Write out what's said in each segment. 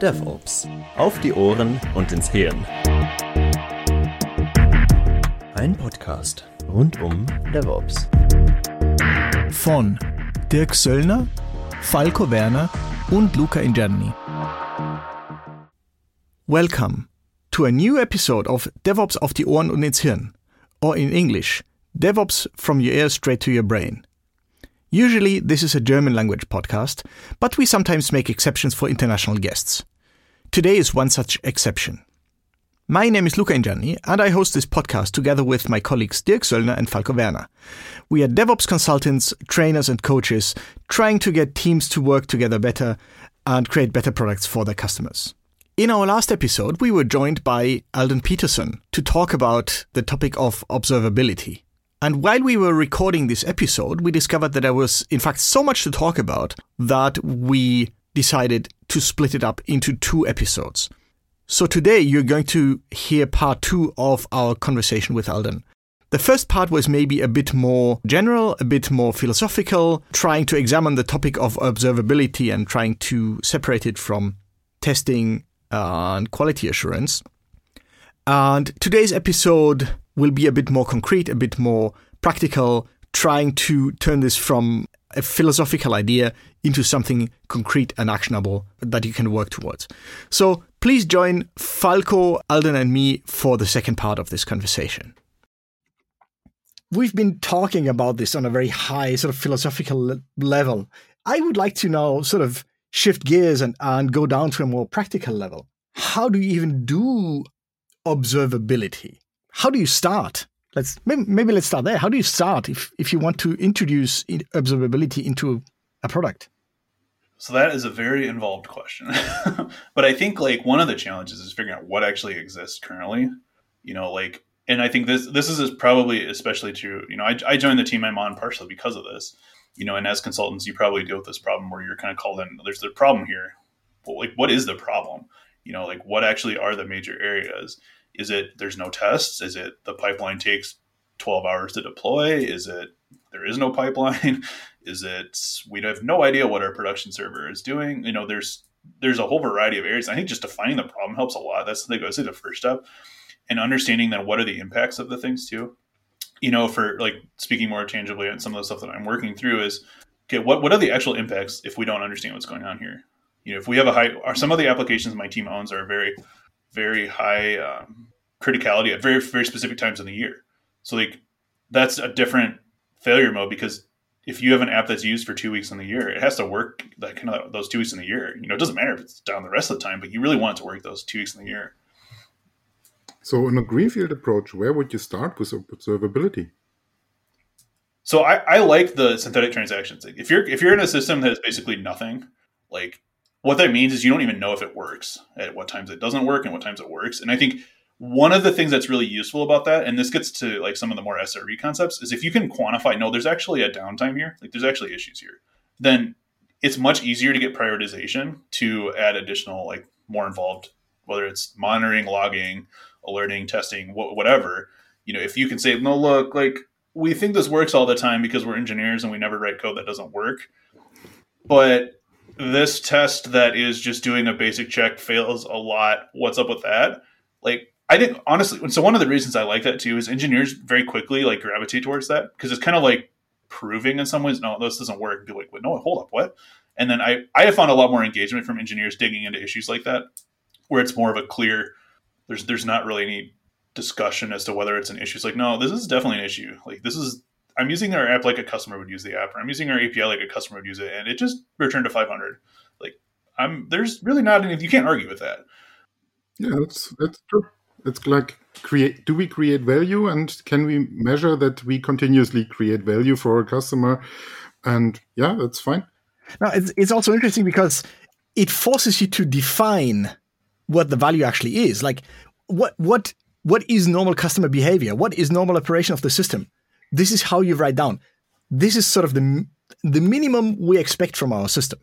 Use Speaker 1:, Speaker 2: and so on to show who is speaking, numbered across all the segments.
Speaker 1: DevOps. Auf die Ohren und ins Hirn. Ein Podcast rund um DevOps.
Speaker 2: Von Dirk Söllner, Falco Werner und Luca Ingerni. Welcome to a new episode of DevOps auf die Ohren und ins Hirn. Or in English, DevOps from your ear straight to your brain. Usually, this is a German language podcast, but we sometimes make exceptions for international guests. Today is one such exception. My name is Luca Ingianni, and I host this podcast together with my colleagues Dirk Söllner and Falco Werner. We are DevOps consultants, trainers, and coaches trying to get teams to work together better and create better products for their customers. In our last episode, we were joined by Alden Peterson to talk about the topic of observability. And while we were recording this episode, we discovered that there was, in fact, so much to talk about that we decided to split it up into two episodes. So today you're going to hear part two of our conversation with Alden. The first part was maybe a bit more general, a bit more philosophical, trying to examine the topic of observability and trying to separate it from testing and quality assurance. And today's episode will be a bit more concrete, a bit more practical, trying to turn this from a philosophical idea into something concrete and actionable that you can work towards. So please join Falco, Alden, and me for the second part of this conversation. We've been talking about this on a very high, sort of philosophical level. I would like to now sort of shift gears and, and go down to a more practical level. How do you even do observability? How do you start? Let's maybe, maybe let's start there. How do you start if if you want to introduce observability into a product?
Speaker 3: So that is a very involved question. but I think like one of the challenges is figuring out what actually exists currently. You know, like and I think this this is probably especially true. You know, I, I joined the team I'm on partially because of this. You know, and as consultants, you probably deal with this problem where you're kind of called in. There's the problem here. But like, what is the problem? You know, like what actually are the major areas? Is it there's no tests? Is it the pipeline takes 12 hours to deploy? Is it there is no pipeline? is it we have no idea what our production server is doing? You know, there's there's a whole variety of areas. I think just defining the problem helps a lot. That's the I say the first step. And understanding then what are the impacts of the things too. You know, for like speaking more tangibly and some of the stuff that I'm working through is okay, what, what are the actual impacts if we don't understand what's going on here? You know, if we have a high, some of the applications my team owns are very, very high um, criticality at very, very specific times in the year. So like that's a different failure mode because if you have an app that's used for two weeks in the year, it has to work that kind of those two weeks in the year. You know, it doesn't matter if it's down the rest of the time, but you really want it to work those two weeks in the year.
Speaker 4: So, in a greenfield approach, where would you start with observability?
Speaker 3: So, I, I like the synthetic transactions. If you're if you're in a system that is basically nothing, like what that means is you don't even know if it works at what times it doesn't work and what times it works. And I think one of the things that's really useful about that, and this gets to like some of the more SRE concepts, is if you can quantify, no, there's actually a downtime here, like there's actually issues here, then it's much easier to get prioritization to add additional, like more involved, whether it's monitoring, logging, alerting, testing, wh- whatever. You know, if you can say, no, look, like we think this works all the time because we're engineers and we never write code that doesn't work. But this test that is just doing a basic check fails a lot. What's up with that? Like I think honestly, so one of the reasons I like that too is engineers very quickly like gravitate towards that because it's kind of like proving in some ways, no, this doesn't work. Be like, wait, no, hold up, what? And then I I have found a lot more engagement from engineers digging into issues like that, where it's more of a clear. There's there's not really any discussion as to whether it's an issue. It's like, no, this is definitely an issue. Like this is I'm using our app like a customer would use the app, or I'm using our API like a customer would use it, and it just returned to 500. Like I'm there's really not any. You can't argue with that.
Speaker 4: Yeah, that's that's true it's like create do we create value and can we measure that we continuously create value for a customer and yeah that's fine
Speaker 2: now it's, it's also interesting because it forces you to define what the value actually is like what what what is normal customer behavior what is normal operation of the system this is how you write down. This is sort of the the minimum we expect from our system.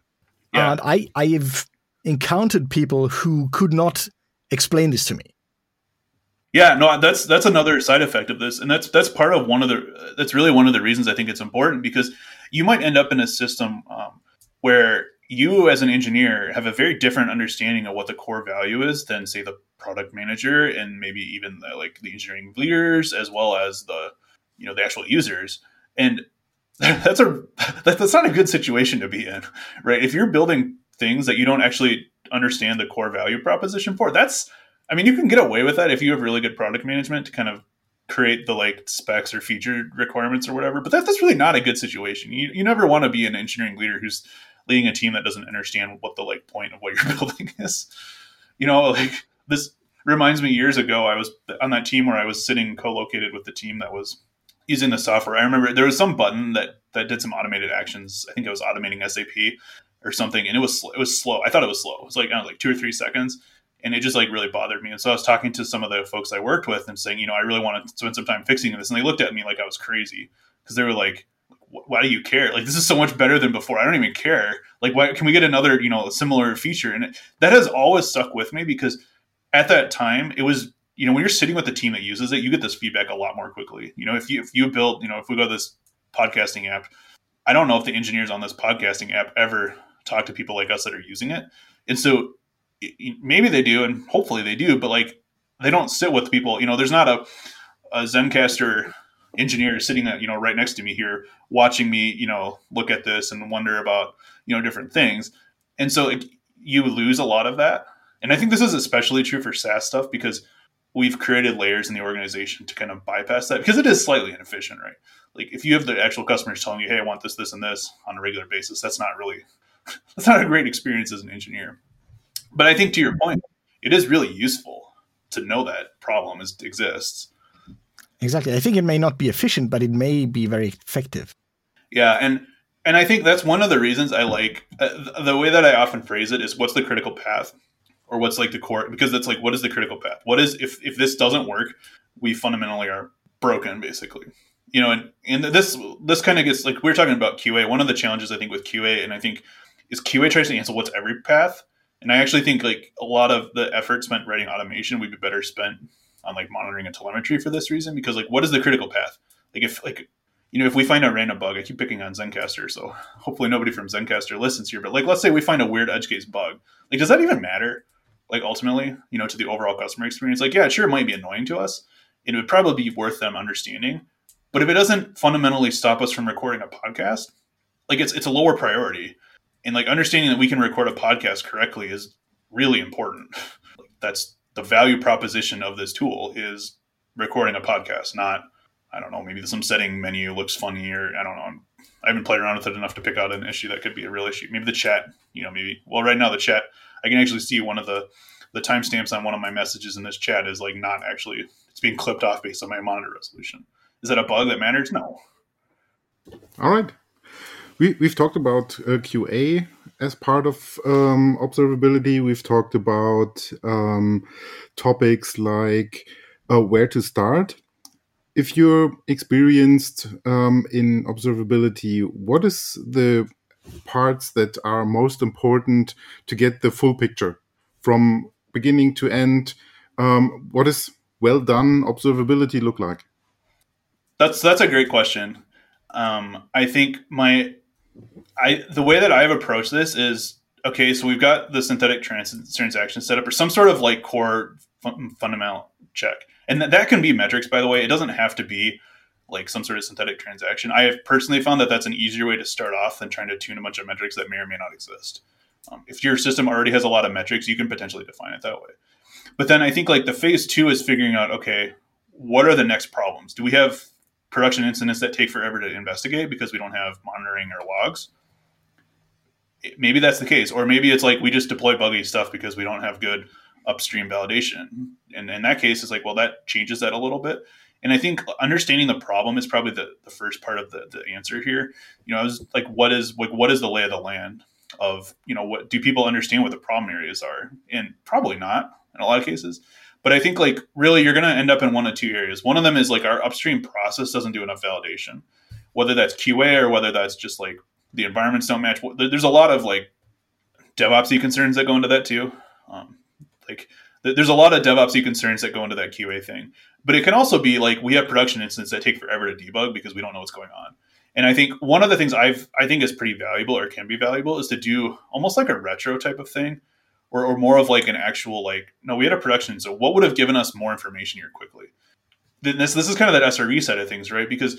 Speaker 2: Yeah. and i i've encountered people who could not explain this to me.
Speaker 3: Yeah, no, that's that's another side effect of this, and that's that's part of one of the that's really one of the reasons I think it's important because you might end up in a system um, where you as an engineer have a very different understanding of what the core value is than say the product manager and maybe even the, like the engineering leaders as well as the you know the actual users. And that's a that's not a good situation to be in right? If you're building things that you don't actually understand the core value proposition for that's i mean you can get away with that if you have really good product management to kind of create the like specs or feature requirements or whatever but that, that's really not a good situation. You, you never want to be an engineering leader who's leading a team that doesn't understand what the like point of what you're building is. You know like this reminds me years ago i was on that team where i was sitting co-located with the team that was using the software i remember there was some button that that did some automated actions i think it was automating sap or something and it was it was slow i thought it was slow it was like know, like two or three seconds and it just like really bothered me and so i was talking to some of the folks i worked with and saying you know i really want to spend some time fixing this and they looked at me like i was crazy because they were like why do you care? Like this is so much better than before. I don't even care. Like why can we get another, you know, similar feature? And that has always stuck with me because at that time it was, you know, when you're sitting with the team that uses it, you get this feedback a lot more quickly. You know, if you if you build, you know, if we go to this podcasting app, I don't know if the engineers on this podcasting app ever talk to people like us that are using it. And so maybe they do and hopefully they do, but like they don't sit with people, you know, there's not a a Zencastr engineer sitting you know right next to me here watching me you know look at this and wonder about you know different things and so it, you lose a lot of that and i think this is especially true for saas stuff because we've created layers in the organization to kind of bypass that because it is slightly inefficient right like if you have the actual customers telling you hey i want this this and this on a regular basis that's not really that's not a great experience as an engineer but i think to your point it is really useful to know that problem is, exists
Speaker 2: Exactly. I think it may not be efficient, but it may be very effective.
Speaker 3: Yeah, and and I think that's one of the reasons I like uh, the way that I often phrase it is what's the critical path or what's like the core because that's like what is the critical path? What is if if this doesn't work, we fundamentally are broken basically. You know, and and this this kind of gets like we are talking about QA. One of the challenges I think with QA and I think is QA tries to answer what's every path. And I actually think like a lot of the effort spent writing automation would be better spent on like monitoring and telemetry for this reason because like what is the critical path? Like if like you know if we find a random bug, I keep picking on Zencastr, so hopefully nobody from Zencastr listens here. But like let's say we find a weird edge case bug, like does that even matter? Like ultimately, you know, to the overall customer experience, like yeah, sure, it might be annoying to us. It would probably be worth them understanding. But if it doesn't fundamentally stop us from recording a podcast, like it's it's a lower priority. And like understanding that we can record a podcast correctly is really important. That's the value proposition of this tool is recording a podcast, not I don't know, maybe some setting menu looks funny or I don't know. I haven't played around with it enough to pick out an issue that could be a real issue. Maybe the chat, you know, maybe well right now the chat I can actually see one of the the timestamps on one of my messages in this chat is like not actually it's being clipped off based on my monitor resolution. Is that a bug that matters? No.
Speaker 4: All right. We, we've talked about uh, QA as part of um, observability. We've talked about um, topics like uh, where to start. If you're experienced um, in observability, what is the parts that are most important to get the full picture from beginning to end? Um, what is well done observability look like?
Speaker 3: That's that's a great question. Um, I think my I the way that I've approached this is okay. So we've got the synthetic trans- transaction set up, or some sort of like core fun- fundamental check, and th- that can be metrics. By the way, it doesn't have to be like some sort of synthetic transaction. I have personally found that that's an easier way to start off than trying to tune a bunch of metrics that may or may not exist. Um, if your system already has a lot of metrics, you can potentially define it that way. But then I think like the phase two is figuring out okay, what are the next problems? Do we have production incidents that take forever to investigate because we don't have monitoring or logs. Maybe that's the case, or maybe it's like we just deploy buggy stuff because we don't have good upstream validation. And in that case, it's like, well, that changes that a little bit. And I think understanding the problem is probably the, the first part of the, the answer here. You know, I was like, what is like what is the lay of the land of, you know, what do people understand what the problem areas are? And probably not in a lot of cases. But I think like really you're going to end up in one of two areas. One of them is like our upstream process doesn't do enough validation, whether that's QA or whether that's just like the environments don't match. There's a lot of like DevOpsy concerns that go into that too. Um, like there's a lot of DevOpsy concerns that go into that QA thing. But it can also be like we have production instances that take forever to debug because we don't know what's going on. And I think one of the things I've I think is pretty valuable or can be valuable is to do almost like a retro type of thing, or, or more of like an actual like no, we had a production, so what would have given us more information here quickly? This this is kind of that SRE side of things, right? Because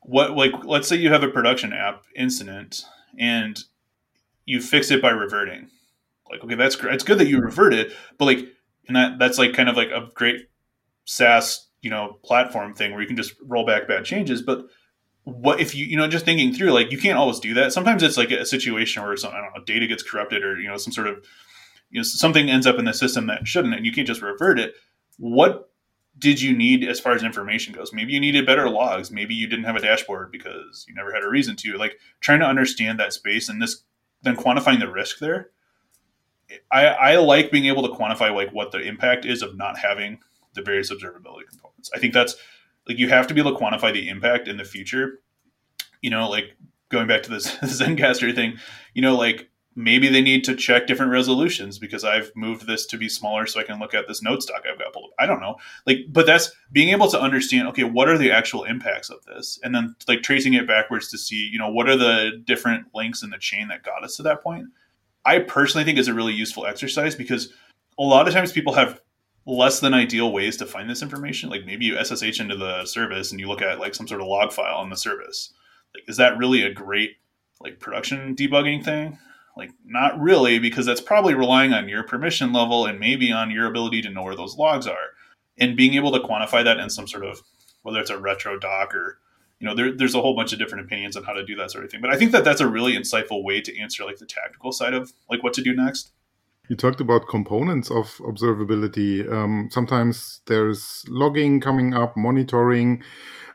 Speaker 3: what like let's say you have a production app incident and you fix it by reverting. Like okay, that's. It's good that you reverted, but like and that that's like kind of like a great SaaS you know platform thing where you can just roll back bad changes, but what if you you know just thinking through like you can't always do that. Sometimes it's like a situation where some i don't know data gets corrupted or you know some sort of you know something ends up in the system that shouldn't and you can't just revert it. What did you need as far as information goes? Maybe you needed better logs. Maybe you didn't have a dashboard because you never had a reason to. Like trying to understand that space and this then quantifying the risk there i i like being able to quantify like what the impact is of not having the various observability components i think that's like you have to be able to quantify the impact in the future. You know, like going back to this Zencastr thing, you know, like maybe they need to check different resolutions because I've moved this to be smaller so I can look at this note stock I've got pulled up. I don't know. Like, but that's being able to understand, okay, what are the actual impacts of this? And then like tracing it backwards to see, you know, what are the different links in the chain that got us to that point. I personally think is a really useful exercise because a lot of times people have less than ideal ways to find this information. Like maybe you SSH into the service and you look at like some sort of log file on the service. Like, is that really a great like production debugging thing? Like, not really, because that's probably relying on your permission level and maybe on your ability to know where those logs are. And being able to quantify that in some sort of whether it's a retro doc or you know there, there's a whole bunch of different opinions on how to do that sort of thing but i think that that's a really insightful way to answer like the tactical side of like what to do next
Speaker 4: you talked about components of observability. Um, sometimes there's logging coming up, monitoring.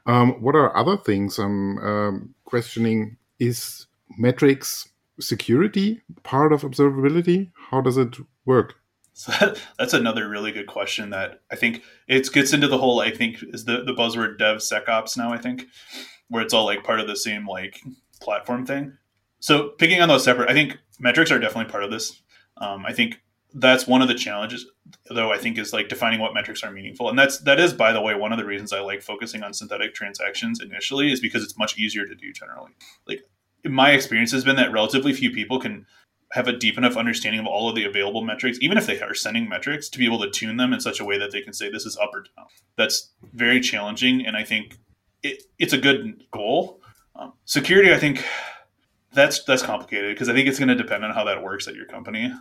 Speaker 4: Um, what are other things I'm um, questioning? Is metrics security part of observability? How does it work?
Speaker 3: So that, that's another really good question that I think it gets into the whole, I think, is the, the buzzword DevSecOps now, I think, where it's all like part of the same like platform thing. So picking on those separate, I think metrics are definitely part of this. Um, I think that's one of the challenges, though. I think is like defining what metrics are meaningful, and that's that is, by the way, one of the reasons I like focusing on synthetic transactions initially is because it's much easier to do generally. Like my experience has been that relatively few people can have a deep enough understanding of all of the available metrics, even if they are sending metrics, to be able to tune them in such a way that they can say this is up or down. That's very challenging, and I think it, it's a good goal. Um, security, I think that's that's complicated because I think it's going to depend on how that works at your company.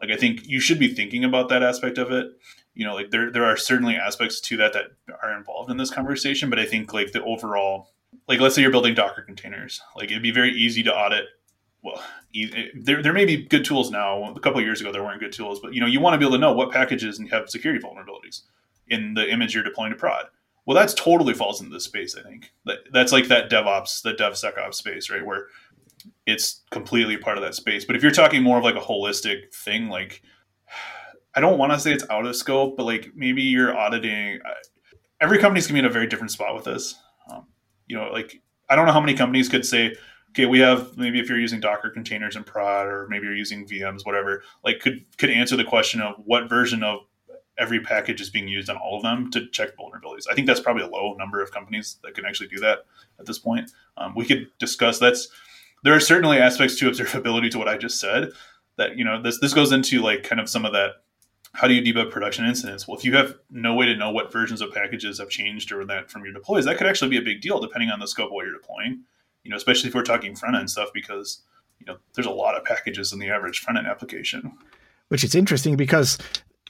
Speaker 3: Like I think you should be thinking about that aspect of it. You know, like there there are certainly aspects to that that are involved in this conversation, but I think like the overall like let's say you're building Docker containers, like it'd be very easy to audit well, there, there may be good tools now. A couple years ago, there weren't good tools, but you know, you want to be able to know what packages and have security vulnerabilities in the image you're deploying to prod. Well, that's totally falls into this space. I think that that's like that DevOps, the DevSecOps space, right? Where it's completely part of that space. But if you're talking more of like a holistic thing, like I don't want to say it's out of scope, but like maybe you're auditing. Every company's gonna be in a very different spot with this. Um, you know, like I don't know how many companies could say, okay, we have maybe if you're using Docker containers and prod, or maybe you're using VMs, whatever. Like could could answer the question of what version of every package is being used on all of them to check vulnerabilities. I think that's probably a low number of companies that can actually do that at this point. Um, we could discuss that's there are certainly aspects to observability to what I just said that you know this this goes into like kind of some of that how do you debug production incidents? Well, if you have no way to know what versions of packages have changed or that from your deploys, that could actually be a big deal depending on the scope of what you're deploying. You know, especially if we're talking front end stuff because you know there's a lot of packages in the average front end application.
Speaker 2: Which is interesting because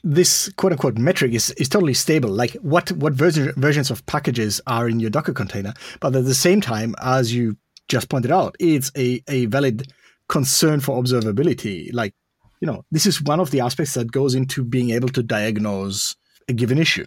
Speaker 2: this quote unquote metric is, is totally stable. Like what what version, versions of packages are in your Docker container, but at the same time, as you just pointed out, it's a, a valid concern for observability. Like, you know, this is one of the aspects that goes into being able to diagnose a given issue.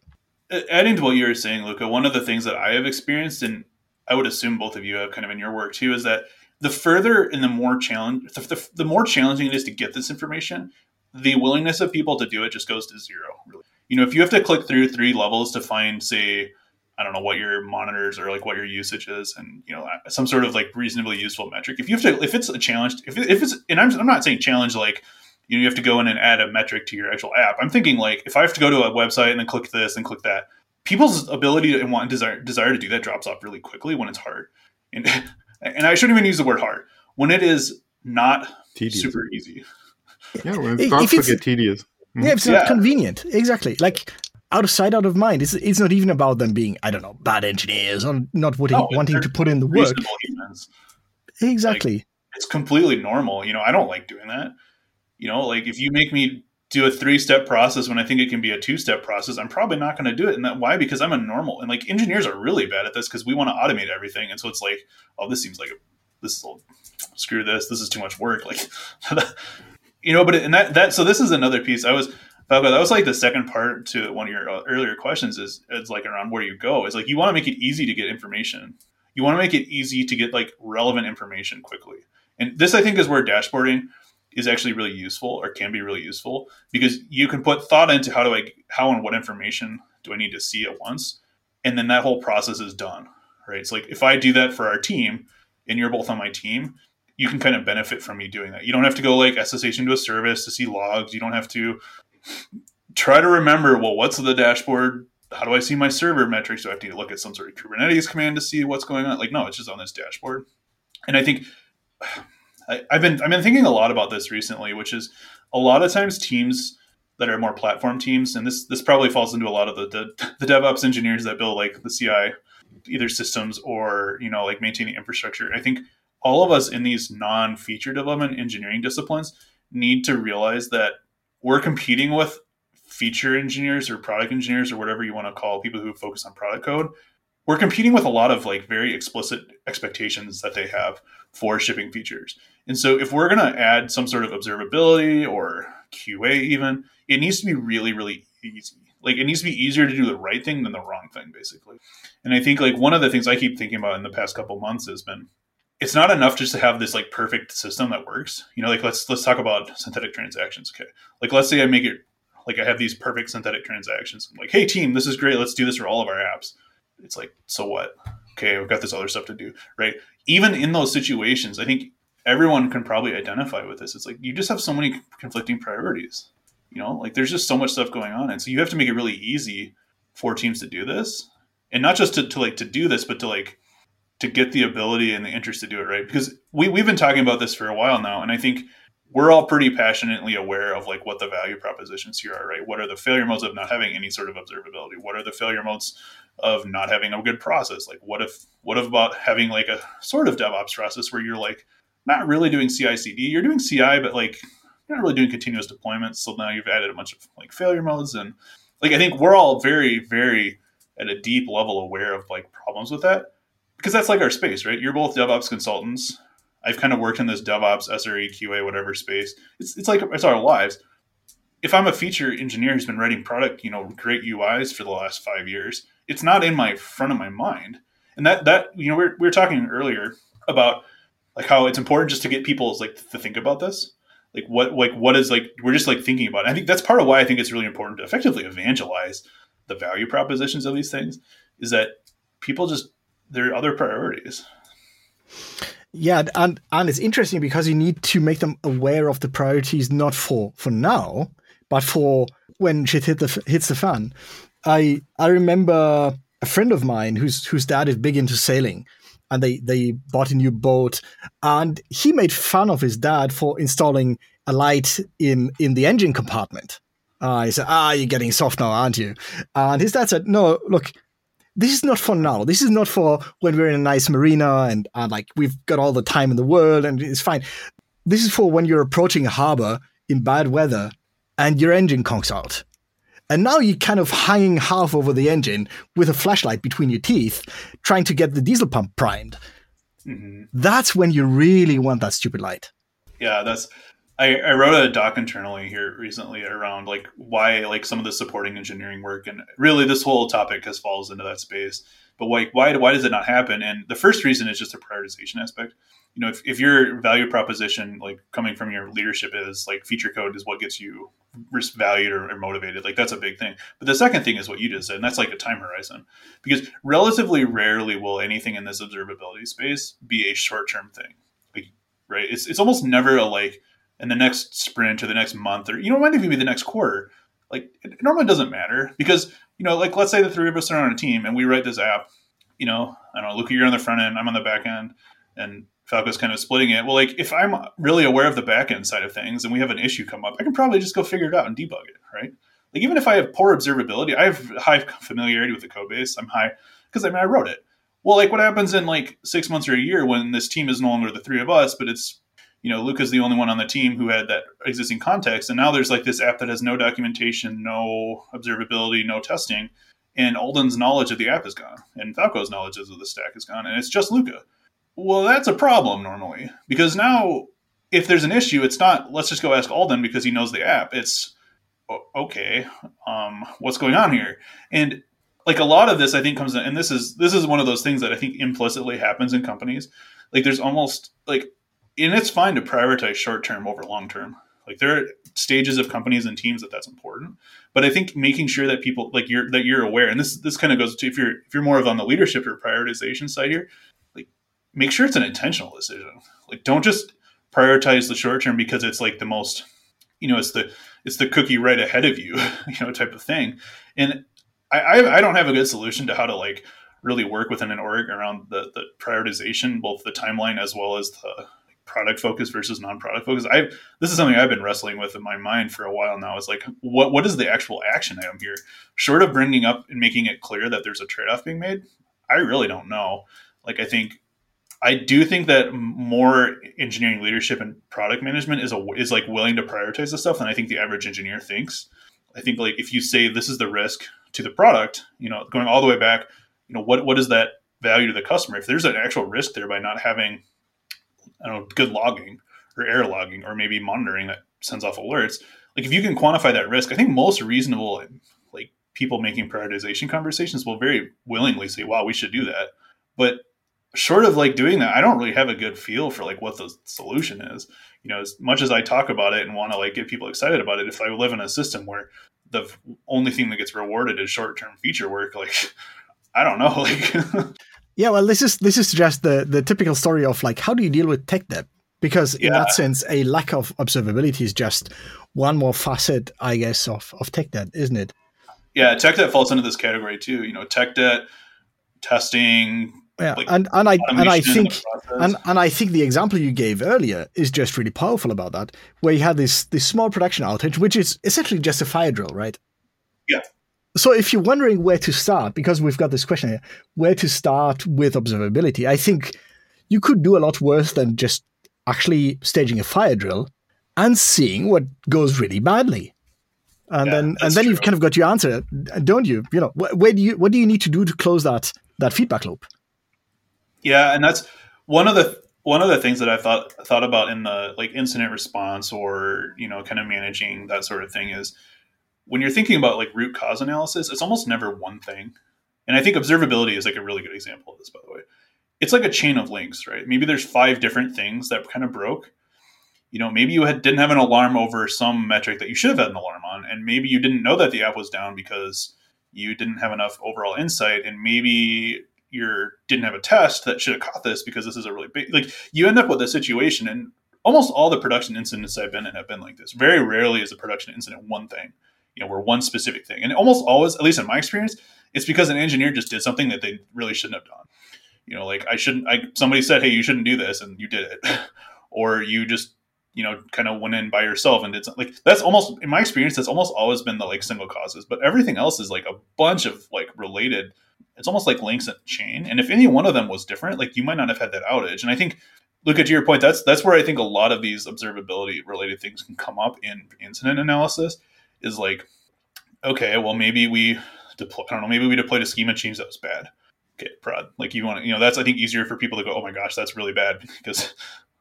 Speaker 3: Adding to what you were saying, Luca, one of the things that I have experienced, and I would assume both of you have kind of in your work too, is that the further and the more challenge, the, the, the more challenging it is to get this information, the willingness of people to do it just goes to zero. Really, you know, if you have to click through three levels to find, say, I don't know what your monitors or like what your usage is, and you know some sort of like reasonably useful metric. If you have to, if it's a challenge, if, if it's, and I'm, I'm not saying challenge like you know you have to go in and add a metric to your actual app. I'm thinking like if I have to go to a website and then click this and click that, people's ability and want desire desire to do that drops off really quickly when it's hard. And and I shouldn't even use the word hard when it is not
Speaker 4: Tedious.
Speaker 3: super easy.
Speaker 4: Yeah, when
Speaker 2: If
Speaker 4: it starts to
Speaker 2: it's-
Speaker 4: get tedious.
Speaker 2: Yeah, it's
Speaker 3: Yeah.
Speaker 2: not convenient. Exactly. Like out of sight, out of mind. It's it's not even about them being, I don't know, bad engineers or not wanting,
Speaker 3: No,
Speaker 2: wanting to put in the work.
Speaker 3: Humans.
Speaker 2: Exactly.
Speaker 3: It's completely normal. You know, I don't like doing that. You know, like if you make me do a three step process when I think it can be a two step process, I'm probably not going to do it. And that why? Because I'm a normal. And like engineers are really bad at this because we want to automate everything. And so it's like, oh, this seems like a, this is a, screw this. This is too much work. Like, you know, but and that that so this is another piece. I was Falco, that was like the second part to one of your uh, earlier questions is it's like around where you go is like you want to make it easy to get information. You want to make it easy to get like relevant information quickly. And this I think is where dashboarding is actually really useful or can be really useful because you can put thought into how do I how and what information do I need to see at once and then that whole process is done. Right? It's like if I do that for our team and you're both on my team, you can kind of benefit from me doing that. You don't have to go like SSH into a service to see logs. You don't have to try to remember, well, what's the dashboard? How do I see my server metrics? Do I have to look at some sort of Kubernetes command to see what's going on? Like, no, it's just on this dashboard. And I think I, I've been I've been thinking a lot about this recently, which is a lot of times teams that are more platform teams, and this this probably falls into a lot of the the, the DevOps engineers that build like the CI either systems or you know like maintaining infrastructure. I think all of us in these non-feature development engineering disciplines need to realize that we're competing with feature engineers or product engineers or whatever you want to call people who focus on product code we're competing with a lot of like very explicit expectations that they have for shipping features and so if we're going to add some sort of observability or qa even it needs to be really really easy like it needs to be easier to do the right thing than the wrong thing basically and i think like one of the things i keep thinking about in the past couple months has been it's not enough just to have this like perfect system that works. You know, like let's let's talk about synthetic transactions. Okay, like let's say I make it like I have these perfect synthetic transactions. I'm like, hey team, this is great. Let's do this for all of our apps. It's like, so what? Okay, we've got this other stuff to do, right? Even in those situations, I think everyone can probably identify with this. It's like you just have so many conflicting priorities. You know, like there's just so much stuff going on, and so you have to make it really easy for teams to do this, and not just to, to like to do this, but to like to get the ability and the interest to do it right because we, we've been talking about this for a while now and i think we're all pretty passionately aware of like what the value propositions here are right what are the failure modes of not having any sort of observability what are the failure modes of not having a good process like what if what if about having like a sort of devops process where you're like not really doing ci cd you're doing ci but like you're not really doing continuous deployments so now you've added a bunch of like failure modes and like i think we're all very very at a deep level aware of like problems with that because that's like our space, right? You're both DevOps consultants. I've kind of worked in this DevOps, SRE, QA, whatever space. It's, it's like it's our lives. If I'm a feature engineer who's been writing product, you know, great UIs for the last five years, it's not in my front of my mind. And that that you know, we we're, we were talking earlier about like how it's important just to get people like to think about this. Like what like what is like we're just like thinking about it. I think that's part of why I think it's really important to effectively evangelize the value propositions of these things is that people just there are other priorities.
Speaker 2: Yeah, and and it's interesting because you need to make them aware of the priorities not for for now, but for when shit hit the hits the fan. I I remember a friend of mine whose whose dad is big into sailing, and they they bought a new boat, and he made fun of his dad for installing a light in in the engine compartment. Uh, he said, "Ah, you're getting soft now, aren't you?" And his dad said, "No, look." this is not for now. This is not for when we're in a nice marina and, and like we've got all the time in the world and it's fine. This is for when you're approaching a harbor in bad weather and your engine conks out. And now you're kind of hanging half over the engine with a flashlight between your teeth, trying to get the diesel pump primed.
Speaker 3: Mm-hmm.
Speaker 2: That's when you really want that stupid light.
Speaker 3: Yeah, that's. I, I wrote a doc internally here recently around like why like some of the supporting engineering work and really this whole topic has falls into that space. But like why why does it not happen? And the first reason is just a prioritization aspect. You know, if, if your value proposition like coming from your leadership is like feature code is what gets you risk valued or, or motivated, like that's a big thing. But the second thing is what you just said, and that's like a time horizon. Because relatively rarely will anything in this observability space be a short term thing. Like, right? It's it's almost never a like in the next sprint or the next month or you know it might even be the next quarter like it normally doesn't matter because you know like let's say the three of us are on a team and we write this app you know i don't know luca you're on the front end i'm on the back end and Falco's kind of splitting it. Well, like if I'm really aware of the backend side of things and we have an issue come up, I can probably just go figure it out and debug it, right? Like even if I have poor observability, I have high familiarity with the code base. I'm high because I mean I wrote it. Well, like what happens in like six months or a year when this team is no longer the three of us, but it's you know Luca's the only one on the team who had that existing context, and now there's like this app that has no documentation, no observability, no testing, and Alden's knowledge of the app is gone, and Falco's knowledge of the stack is gone, and it's just Luca. Well, that's a problem normally because now if there's an issue, it's not let's just go ask Alden because he knows the app. It's okay, um, what's going on here? And like a lot of this, I think comes in, and this is this is one of those things that I think implicitly happens in companies. Like there's almost like, and it's fine to prioritize short term over long term. Like there are stages of companies and teams that that's important, but I think making sure that people like you're that you're aware, and this this kind of goes to if you're if you're more of on the leadership or prioritization side here, like make sure it's an intentional decision. Like don't just prioritize the short term because it's like the most, you know, it's the it's the cookie right ahead of you, you know, type of thing. And I, I, I don't have a good solution to how to like really work within an org around the, the prioritization, both the timeline as well as the product focus versus non-product focus. I this is something I've been wrestling with in my mind for a while now. Is like what what is the actual action item here? Short of bringing up and making it clear that there's a trade-off being made, I really don't know. Like I think I do think that more engineering leadership and product management is a, is like willing to prioritize this stuff than I think the average engineer thinks. I think like if you say this is the risk to the product, you know, going all the way back, you know, what what is that value to the customer? If there's an actual risk there by not having, I don't know, good logging or error logging or maybe monitoring that sends off alerts, like if you can quantify that risk, I think most reasonable like people making prioritization conversations will very willingly say, "Wow, we should do that." But short of like doing that, I don't really have a good feel for like what the solution is. You know, as much as I talk about it and want to like get people excited about it, if I live in a system where the only thing that gets rewarded is short term feature work, like I don't know, like
Speaker 2: Yeah, well this is this is just the the typical story of like how do you deal with tech debt? Because in yeah. that sense, a lack of observability is just one more facet, I guess, of, of tech debt, isn't it?
Speaker 3: Yeah, tech debt falls into this category too. You know, tech debt, testing,
Speaker 2: yeah, like and and I and I think and, and I think the example you gave earlier is just really powerful about that, where you had this this small production outage, which is essentially just a fire drill, right?
Speaker 3: Yeah.
Speaker 2: So if you're wondering where to start, because we've got this question here, where to start with observability, I think you could do a lot worse than just actually staging a fire drill and seeing what goes really badly. And yeah, then and then true. you've kind of got your answer, don't you? You know, where do you what do you need to do to close that that feedback loop?
Speaker 3: Yeah, and that's one of the one of the things that I thought thought about in the like incident response or you know kind of managing that sort of thing is when you're thinking about like root cause analysis, it's almost never one thing. And I think observability is like a really good example of this, by the way. It's like a chain of links, right? Maybe there's five different things that kind of broke. You know, maybe you had, didn't have an alarm over some metric that you should have had an alarm on, and maybe you didn't know that the app was down because you didn't have enough overall insight, and maybe you didn't have a test that should have caught this because this is a really big like you end up with a situation and almost all the production incidents I've been in have been like this. Very rarely is a production incident one thing, you know, where one specific thing. And almost always, at least in my experience, it's because an engineer just did something that they really shouldn't have done. You know, like I shouldn't I somebody said, Hey, you shouldn't do this and you did it. or you just, you know, kind of went in by yourself and did something like that's almost in my experience, that's almost always been the like single causes. But everything else is like a bunch of like related it's almost like links in chain. And if any one of them was different, like you might not have had that outage. And I think, look at your point, that's that's where I think a lot of these observability related things can come up in incident analysis. Is like, okay, well maybe we deploy. I don't know, maybe we deployed a schema change that was bad. Okay, prod. Like you want to, you know, that's I think easier for people to go, oh my gosh, that's really bad because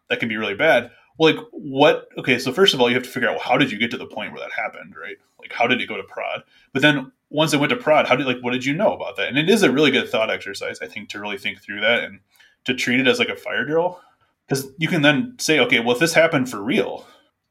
Speaker 3: that can be really bad. Well, like what? Okay, so first of all, you have to figure out well, how did you get to the point where that happened, right? Like how did it go to prod? But then once it went to prod, how did like what did you know about that? And it is a really good thought exercise, I think, to really think through that and to treat it as like a fire drill. Because you can then say, okay, well, if this happened for real,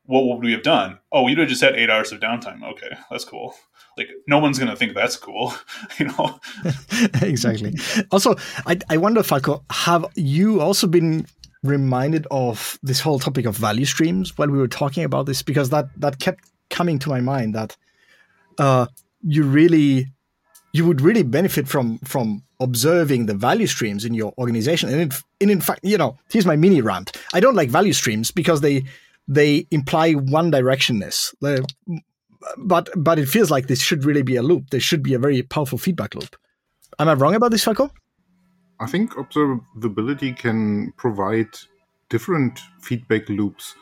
Speaker 3: what would we have done? Oh, you'd have just had eight hours of downtime. Okay, that's cool. Like no one's gonna think that's cool, you know.
Speaker 2: exactly. Also, I I wonder, Falco, have you also been reminded of this whole topic of value streams while we were talking about this? Because that that kept coming to my mind that uh, you really you would really benefit from from observing the value streams in your organization. And in, and in fact, you know, here's my mini rant. I don't like value streams because they they imply one directionness. But but it feels like this should really be a loop. There should be a very powerful feedback loop. Am I wrong about this, Falco?
Speaker 4: I think observability can provide different feedback loops,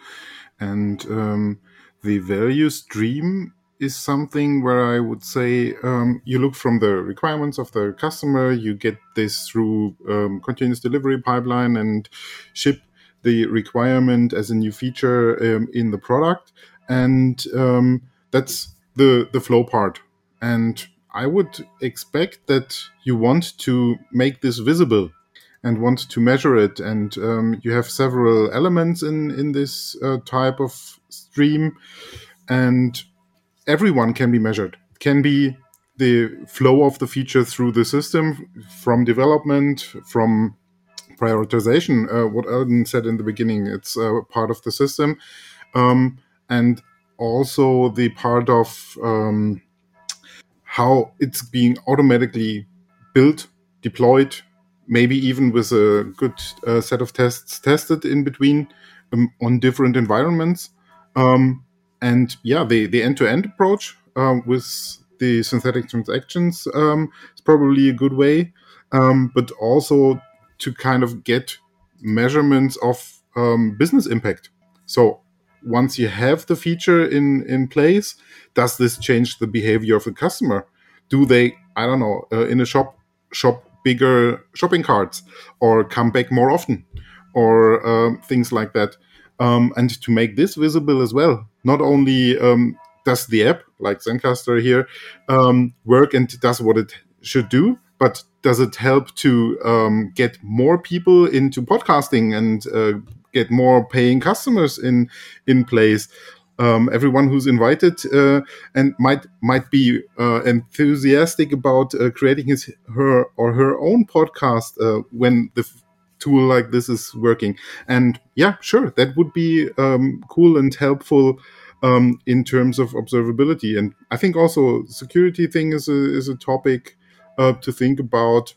Speaker 4: and um, the value stream is something where I would say um, you look from the requirements of the customer, you get this through um, continuous delivery pipeline and ship the requirement as a new feature um, in the product, and um, that's the the flow part. And I would expect that you want to make this visible and want to measure it, and um, you have several elements in in this uh, type of stream, and everyone can be measured. Can be the flow of the feature through the system from development, from prioritization. Uh, what Alden said in the beginning, it's uh, part of the system, um, and also the part of um, how it's being automatically built, deployed, maybe even with a good uh, set of tests tested in between um, on different environments. Um, and yeah, the the end to end approach um, with the synthetic transactions um, is probably a good way, um, but also to kind of get measurements of um, business impact. So once you have the feature in in place, does this change the behavior of the customer? Do they, I don't know, uh, in a shop shop bigger shopping carts or come back more often or um, things like that? Um, and to make this visible as well, not only um, does the app, like Zencastr here, um, work and does what it should do, but does it help to um, get more people into podcasting and uh, get more paying customers in in place? Um, everyone who's invited uh, and might might be uh, enthusiastic about uh, creating his her or her own podcast uh, when the tool like this is working. And yeah, sure, that would be um, cool and helpful um, in terms of observability. And I think also security thing is a is a topic uh, to think about.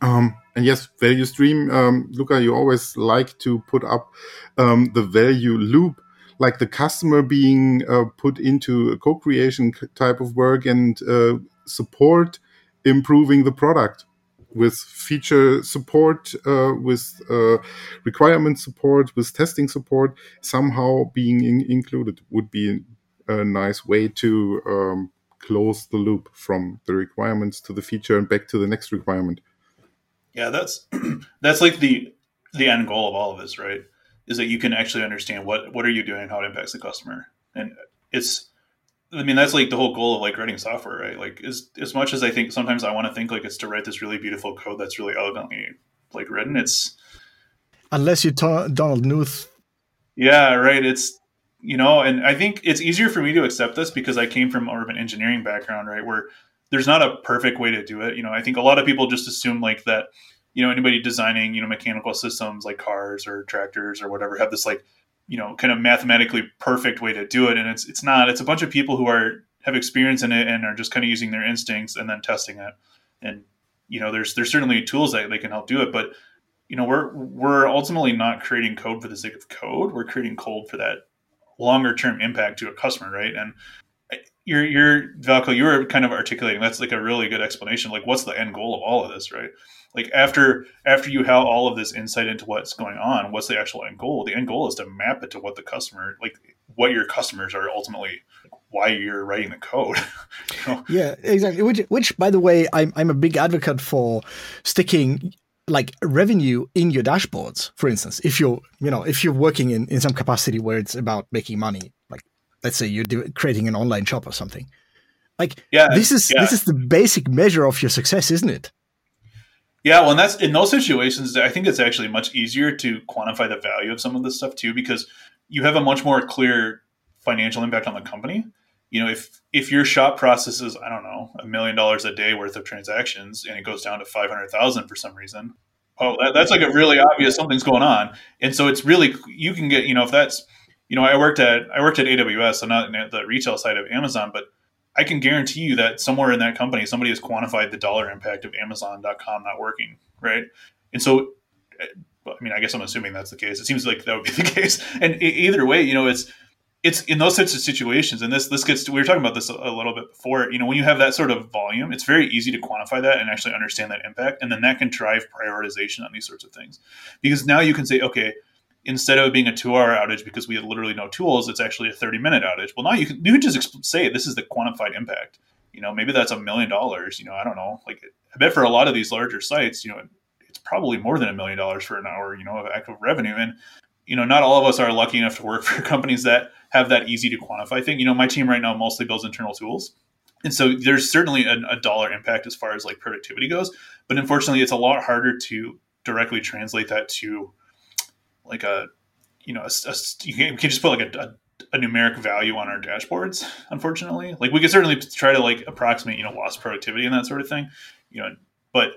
Speaker 4: Um, and yes, value stream, um, Luca, you always like to put up um, the value loop, like the customer being uh, put into a co-creation type of work and uh, support improving the product with feature support, uh, with uh, requirement support, with testing support, somehow being in- included would be a nice way to um, close the loop from the requirements to the feature and back to the next requirement.
Speaker 3: Yeah, that's that's like the the end goal of all of this, right? Is that you can actually understand what what are you doing, how it impacts the customer, and it's I mean, that's like the whole goal of like writing software, right? Like, as as much as I think sometimes I want to think like it's to write this really beautiful code that's really elegantly like written. It's
Speaker 2: unless you ta- Donald Knuth.
Speaker 3: Yeah, right. It's you know, and I think it's easier for me to accept this because I came from more of an engineering background, right? Where there's not a perfect way to do it. You know, I think a lot of people just assume like that. You know, anybody designing you know mechanical systems like cars or tractors or whatever have this like you know kind of mathematically perfect way to do it and it's it's not it's a bunch of people who are have experience in it and are just kind of using their instincts and then testing it and you know there's there's certainly tools that they can help do it but you know we're we're ultimately not creating code for the sake of code we're creating code for that longer term impact to a customer right? And you're you're Falco you were kind of articulating that's like a really good explanation like what's the end goal of all of this right? Like after after you have all of this insight into what's going on what's the actual end goal? The end goal is to map it to what the customer like what your customers are ultimately why you're writing the code.
Speaker 2: You know? yeah exactly. Which which by the way I'm, I'm a big advocate for sticking like revenue in your dashboards for instance if you're you know if you're working in, in some capacity where it's about making money like let's say you're creating an online shop or something like yeah this is yeah. this is the basic measure of your success isn't it
Speaker 3: yeah, well, and that's in those situations. I think it's actually much easier to quantify the value of some of this stuff too, because you have a much more clear financial impact on the company. You know, if if your shop processes, I don't know, a million dollars a day worth of transactions, and it goes down to five hundred thousand for some reason, oh, that, that's like a really obvious something's going on. And so it's really you can get, you know, if that's, you know, I worked at I worked at AWS, so not the retail side of Amazon, but I can guarantee you that somewhere in that company, somebody has quantified the dollar impact of Amazon.com not working, right? And so, eh, I mean, I guess I'm assuming that's the case. It seems like that would be the case. And either way, you know, it's it's in those sorts of situations, and this this gets to, we were talking about this a, a little bit before. You know, when you have that sort of volume, it's very easy to quantify that and actually understand that impact, and then that can drive prioritization on these sorts of things, because now you can say, okay, instead of being a two-hour outage because we had literally no tools, it's actually a thirty-minute outage. Well, now you can you can just say this is the quantified impact. You know, maybe that's a million dollars. You know, I don't know. Like, I bet for a lot of these larger sites, you know, it's probably more than a million dollars for an hour. You know, of active revenue, and you know, not all of us are lucky enough to work for companies that have that easy to quantify thing. You know, my team right now mostly builds internal tools. And so there's certainly a, a dollar impact as far as like productivity goes, but unfortunately, it's a lot harder to directly translate that to like a, you know, a, a, you, can, just put like a, a numeric value on our dashboards unfortunately like we could certainly try to like approximate you know lost productivity and that sort of thing you know but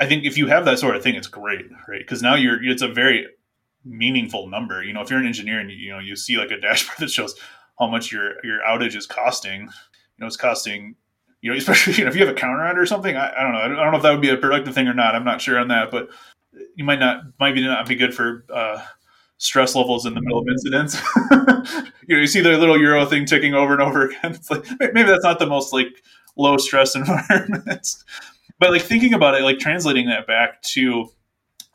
Speaker 3: i think if you have that sort of thing it's great right because now you're it's a very meaningful number. You know, if you're an engineer and you, know you see like a dashboard that shows how much your your outage is costing, you know, it's costing. You know, especially you know, if you have a counter on or something. I, I don't know. I don't know if that would be a productive thing or not. I'm not sure on that, but you might not might be not be good for uh, stress levels in the middle of incidents. you know, you see the little euro thing ticking over and over again. It's like maybe that's not the most like low stress environment. but like thinking about it, like translating that back to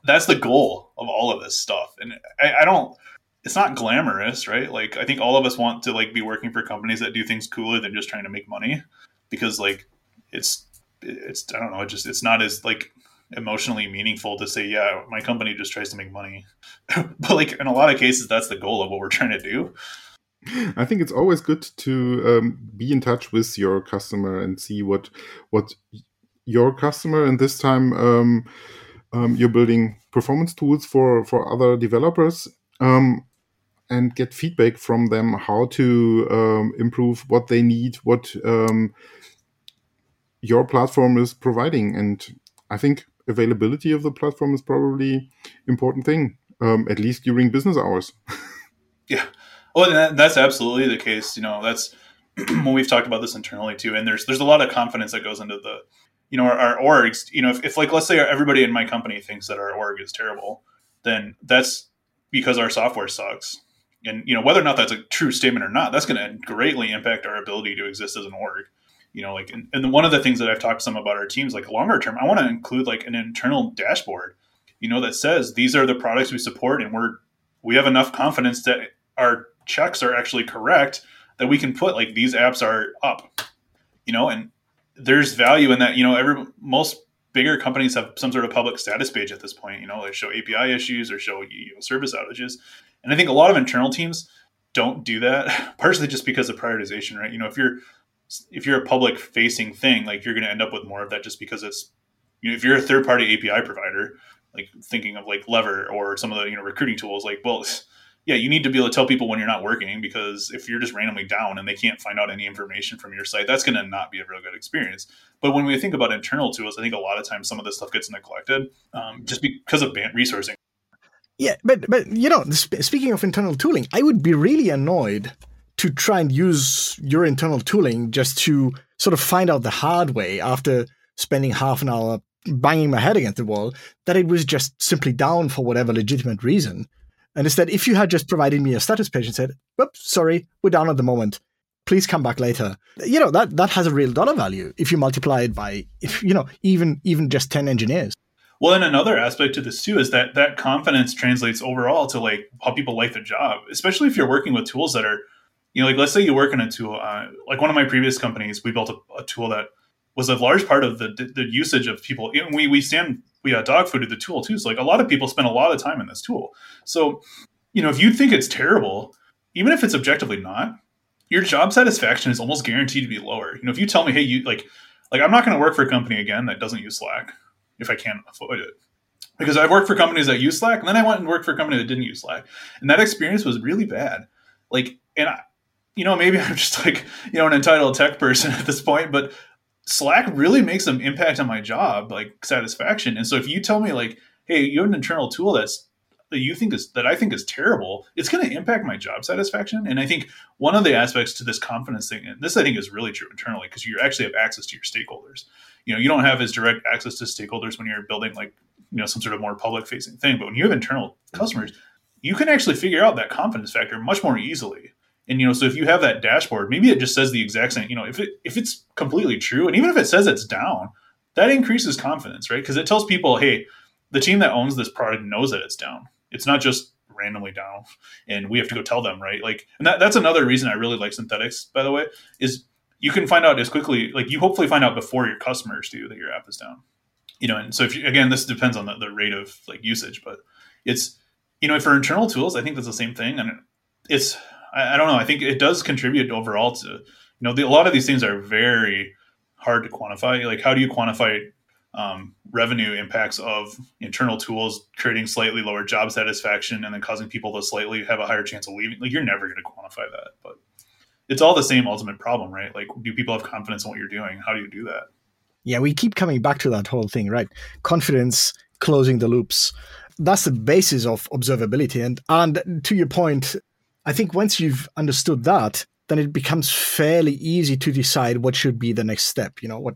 Speaker 3: that's the goal of all of this stuff. And I, I, don't, it's not glamorous, right? Like, I think all of us want to like be working for companies that do things cooler than just trying to make money because like it's, it's, I don't know, it just, it's not as like emotionally meaningful to say, yeah, my company just tries to make money. but like in a lot of cases, that's the goal of what we're trying to do.
Speaker 4: I think it's always good to um, be in touch with your customer and see what what your customer and this time um, um, you're building performance tools for for other developers um, and get feedback from them how to um, improve what they need what um, your platform is providing. And i think availability of the platform is probably important thing um, at least during business hours.
Speaker 3: Yeah. Well that, that's absolutely the case. You know that's when we've talked about this internally too and there's there's a lot of confidence that goes into the you know, our, our orgs, you know, if, if like, let's say everybody in my company thinks that our org is terrible, then that's because our software sucks. And, you know, whether or not that's a true statement or not, that's going to greatly impact our ability to exist as an org. You know, like, and, and one of the things that I've talked some about our teams, like longer term, I want to include like an internal dashboard, you know, that says these are the products we support and we're, we have enough confidence that our checks are actually correct that we can put like these apps are up, you know, and there's value in that. You know, every most bigger companies have some sort of public status page at this point. You know, they show API issues or show you know, service outages, and I think a lot of internal teams don't do that, partially just because of prioritization. Right? You know, if you're if you're a public facing thing, like you're going to end up with more of that just because it's you know, if you're a third party API provider, like thinking of like Lever or some of the you know recruiting tools, like well yeah, you need to be able to tell people when you're not working because if you're just randomly down and they can't find out any information from your site, that's going to not be a real good experience. But when we think about internal tools, I think a lot of times some of this stuff gets neglected um, just because of resourcing.
Speaker 2: Yeah, but but you know, speaking of internal tooling, I would be really annoyed to try and use your internal tooling just to sort of find out the hard way after spending half an hour banging my head against the wall that it was just simply down for whatever legitimate reason. And instead, if you had just provided me a status page and said, "Oops, sorry, we're down at the moment. Please come back later," you know that that has a real dollar value if you multiply it by, if you know, even even just ten engineers.
Speaker 3: Well, and another aspect to this too is that that confidence translates overall to like how people like their job, especially if you're working with tools that are, you know, like let's say you work in a tool, uh, like one of my previous companies, we built a, a tool that was a large part of the, the, usage of people. we we stand we uh, dog fooded the tool too. So like a lot of people spend a lot of time in this tool. So you know if you think it's terrible, even if it's objectively not, your job satisfaction is almost guaranteed to be lower. You know if you tell me hey you like like I'm not going to work for a company again that doesn't use Slack if I can't avoid it. Because I've worked for companies that use Slack, and then I went and worked for a company that didn't use Slack, and that experience was really bad. Like, and I, you know, maybe I'm just like you know an entitled tech person at this point, but Slack really makes an impact on my job, like satisfaction. And so if you tell me like, hey, you have an internal tool that's that you think is that I think is terrible, it's going to impact my job satisfaction. And I think one of the aspects to this confidence thing, and this I think is really true internally, because you actually have access to your stakeholders. You know, you don't have as direct access to stakeholders when you're building like you know some sort of more public facing thing, but when you have internal customers, you can actually figure out that confidence factor much more easily. And you know, so if you have that dashboard, maybe it just says the exact same. You know, if it if it's completely true, and even if it says it's down, that increases confidence, right? Because it tells people, hey, the team that owns this product knows that it's down. It's not just randomly down, and we have to go tell them, right? Like, and that, that's another reason I really like synthetics. By the way, is you can find out as quickly, like you hopefully find out before your customers do that your app is down. You know, and so if you, again, this depends on the, the rate of like usage, but it's you know for internal tools, I think that's the same thing, and it's I, I don't know. I think it does contribute overall to you know the, a lot of these things are very hard to quantify. Like, how do you quantify um, revenue impacts of internal tools creating slightly lower job satisfaction and then causing people to slightly have a higher chance of leaving? Like, you're never going to quantify that, but it's all the same ultimate problem, right? Like, do people have confidence in what you're doing? How do you do that?
Speaker 2: Yeah, we keep coming back to that whole thing, right? Confidence, closing the loops. That's the basis of observability. And and to your point, I think once you've understood that, then it becomes fairly easy to decide what should be the next step. You know, what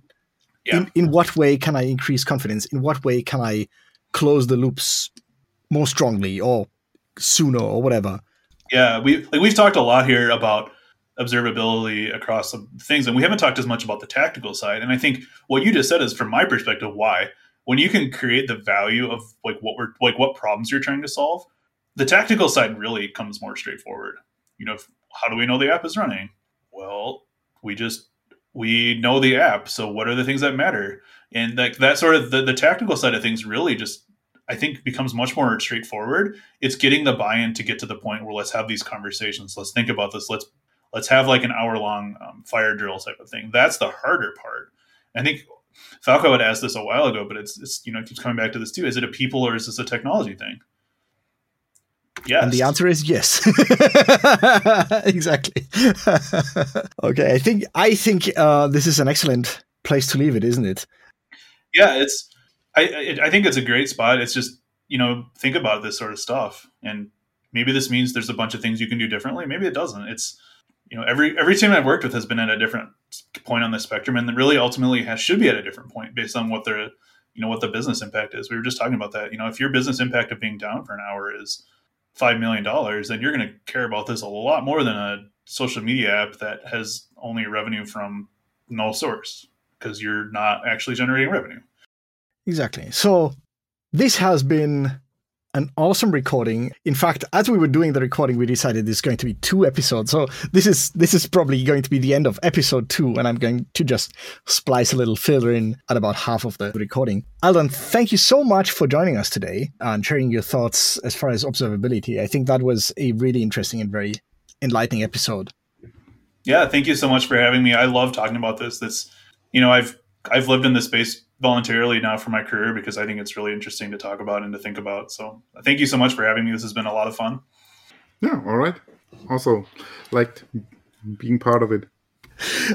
Speaker 2: yeah. in, in what way can I increase confidence? In what way can I close the loops more strongly or sooner or whatever?
Speaker 3: Yeah, we like we've talked a lot here about observability across some things, and we haven't talked as much about the tactical side. And I think what you just said is, from my perspective, why when you can create the value of like what we're like what problems you're trying to solve, the tactical side really comes more straightforward. You know, how do we know the app is running? Well, we just we know the app. So what are the things that matter? And like that sort of the, the tactical side of things really just I think becomes much more straightforward. It's getting the buy-in to get to the point where let's have these conversations. Let's think about this. Let's let's have like an hour long um, fire drill type of thing. That's the harder part. I think Falco had asked this a while ago, but it's, it's you know it keeps coming back to this too. Is it a people or is this a technology thing?
Speaker 2: Yes. And the answer is yes. exactly. okay, I think I think uh, this is an excellent place to leave it, isn't it?
Speaker 3: Yeah, it's. I I think it's a great spot. It's just you know think about this sort of stuff, and maybe this means there's a bunch of things you can do differently. Maybe it doesn't. It's you know every every team I've worked with has been at a different point on the spectrum, and really ultimately has, should be at a different point based on what their you know what the business impact is. We were just talking about that. You know, if your business impact of being down for an hour is five million dollars, then you're going to care about this a lot more than a social media app that has only revenue from no source because you're not actually generating revenue.
Speaker 2: Exactly. So this has been an awesome recording. In fact, as we were doing the recording, we decided there's going to be two episodes. So this is this is probably going to be the end of episode two, and I'm going to just splice a little filler in at about half of the recording. Alden, thank you so much for joining us today and sharing your thoughts as far as observability. I think that was a really interesting and very enlightening episode.
Speaker 3: Yeah, thank you so much for having me. I love talking about this. This, you know, I've I've lived in this space voluntarily now for my career because I think it's really interesting to talk about and to think about. So uh, thank you so much for having me. This has been a lot of fun.
Speaker 4: Yeah, all right. Also liked being part of it.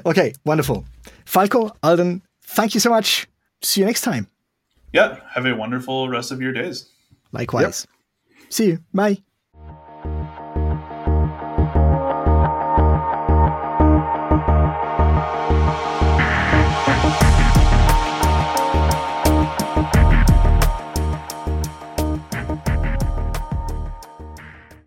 Speaker 2: Okay, wonderful. Falco, Alden, thank you so much. See you next time.
Speaker 3: Yeah, have a wonderful rest of your days.
Speaker 2: Likewise. Yep. See you. Bye.